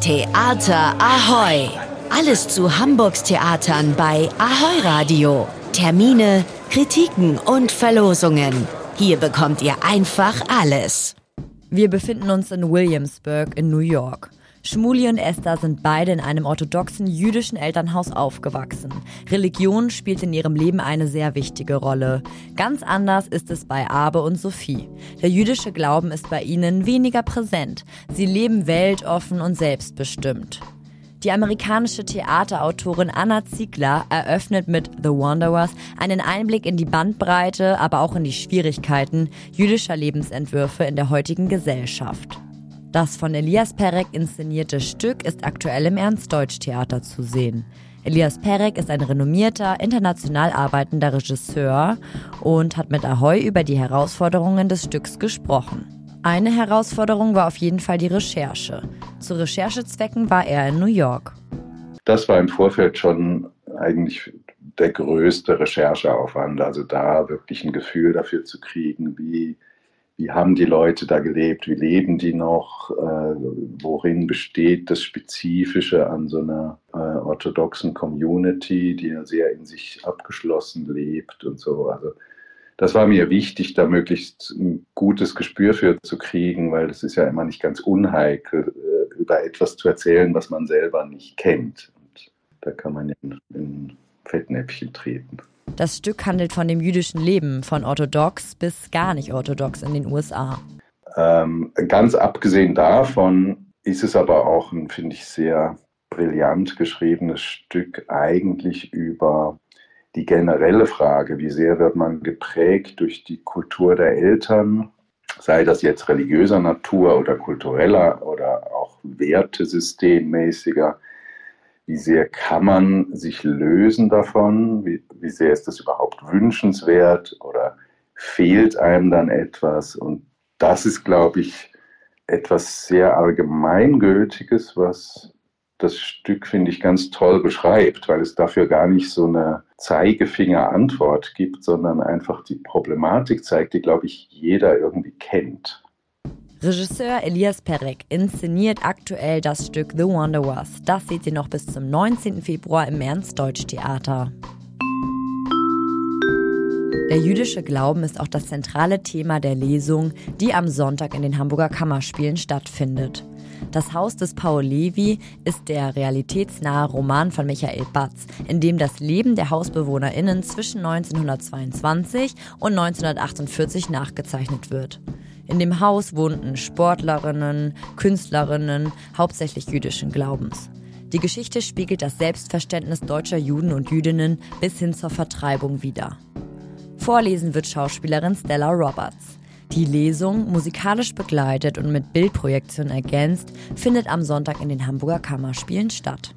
Theater Ahoy! Alles zu Hamburgs Theatern bei Ahoy Radio. Termine, Kritiken und Verlosungen. Hier bekommt ihr einfach alles. Wir befinden uns in Williamsburg in New York. Schmuli und Esther sind beide in einem orthodoxen jüdischen Elternhaus aufgewachsen. Religion spielt in ihrem Leben eine sehr wichtige Rolle. Ganz anders ist es bei Abe und Sophie. Der jüdische Glauben ist bei ihnen weniger präsent. Sie leben weltoffen und selbstbestimmt. Die amerikanische Theaterautorin Anna Ziegler eröffnet mit The Wanderers einen Einblick in die Bandbreite, aber auch in die Schwierigkeiten jüdischer Lebensentwürfe in der heutigen Gesellschaft. Das von Elias Perek inszenierte Stück ist aktuell im Ernst-Deutsch-Theater zu sehen. Elias Perek ist ein renommierter, international arbeitender Regisseur und hat mit Ahoy über die Herausforderungen des Stücks gesprochen. Eine Herausforderung war auf jeden Fall die Recherche. Zu Recherchezwecken war er in New York. Das war im Vorfeld schon eigentlich der größte Rechercheaufwand, also da wirklich ein Gefühl dafür zu kriegen, wie, wie haben die Leute da gelebt, wie leben die noch, äh, worin besteht das Spezifische an so einer äh, orthodoxen Community, die ja sehr in sich abgeschlossen lebt und so. Also das war mir wichtig, da möglichst ein gutes Gespür für zu kriegen, weil es ist ja immer nicht ganz unheikel, äh, über etwas zu erzählen, was man selber nicht kennt. Und da kann man in, in Fettnäpfchen treten. Das Stück handelt von dem jüdischen Leben, von orthodox bis gar nicht orthodox in den USA. Ähm, ganz abgesehen davon ist es aber auch ein, finde ich, sehr brillant geschriebenes Stück eigentlich über die generelle Frage, wie sehr wird man geprägt durch die Kultur der Eltern, sei das jetzt religiöser Natur oder kultureller oder auch wertesystemmäßiger, wie sehr kann man sich lösen davon, wie, wie sehr ist das überhaupt wünschenswert oder fehlt einem dann etwas und das ist, glaube ich, etwas sehr Allgemeingültiges, was das Stück, finde ich, ganz toll beschreibt, weil es dafür gar nicht so eine Zeigefinger-Antwort gibt, sondern einfach die Problematik zeigt, die, glaube ich, jeder irgendwie kennt. Regisseur Elias Perek inszeniert aktuell das Stück The Wanderers. Das seht ihr noch bis zum 19. Februar im Ernst-Deutsch-Theater. Der jüdische Glauben ist auch das zentrale Thema der Lesung, die am Sonntag in den Hamburger Kammerspielen stattfindet. Das Haus des Paul Levi ist der realitätsnahe Roman von Michael Batz, in dem das Leben der HausbewohnerInnen zwischen 1922 und 1948 nachgezeichnet wird. In dem Haus wohnten Sportlerinnen, Künstlerinnen, hauptsächlich jüdischen Glaubens. Die Geschichte spiegelt das Selbstverständnis deutscher Juden und Jüdinnen bis hin zur Vertreibung wider. Vorlesen wird Schauspielerin Stella Roberts. Die Lesung, musikalisch begleitet und mit Bildprojektion ergänzt, findet am Sonntag in den Hamburger Kammerspielen statt.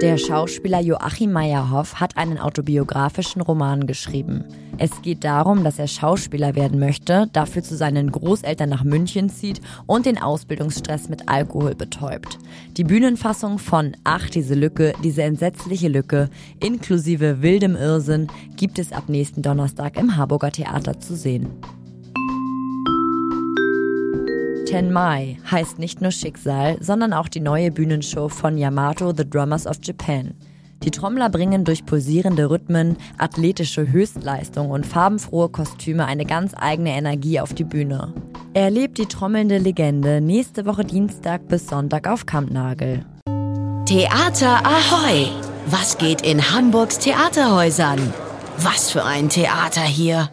Der Schauspieler Joachim Meyerhoff hat einen autobiografischen Roman geschrieben. Es geht darum, dass er Schauspieler werden möchte, dafür zu seinen Großeltern nach München zieht und den Ausbildungsstress mit Alkohol betäubt. Die Bühnenfassung von Ach, diese Lücke, diese entsetzliche Lücke, inklusive wildem Irrsinn, gibt es ab nächsten Donnerstag im Harburger Theater zu sehen. Tenmai heißt nicht nur Schicksal, sondern auch die neue Bühnenshow von Yamato The Drummers of Japan. Die Trommler bringen durch pulsierende Rhythmen, athletische Höchstleistung und farbenfrohe Kostüme eine ganz eigene Energie auf die Bühne. Erlebt die trommelnde Legende nächste Woche Dienstag bis Sonntag auf Kampnagel. Theater Ahoy! Was geht in Hamburgs Theaterhäusern? Was für ein Theater hier!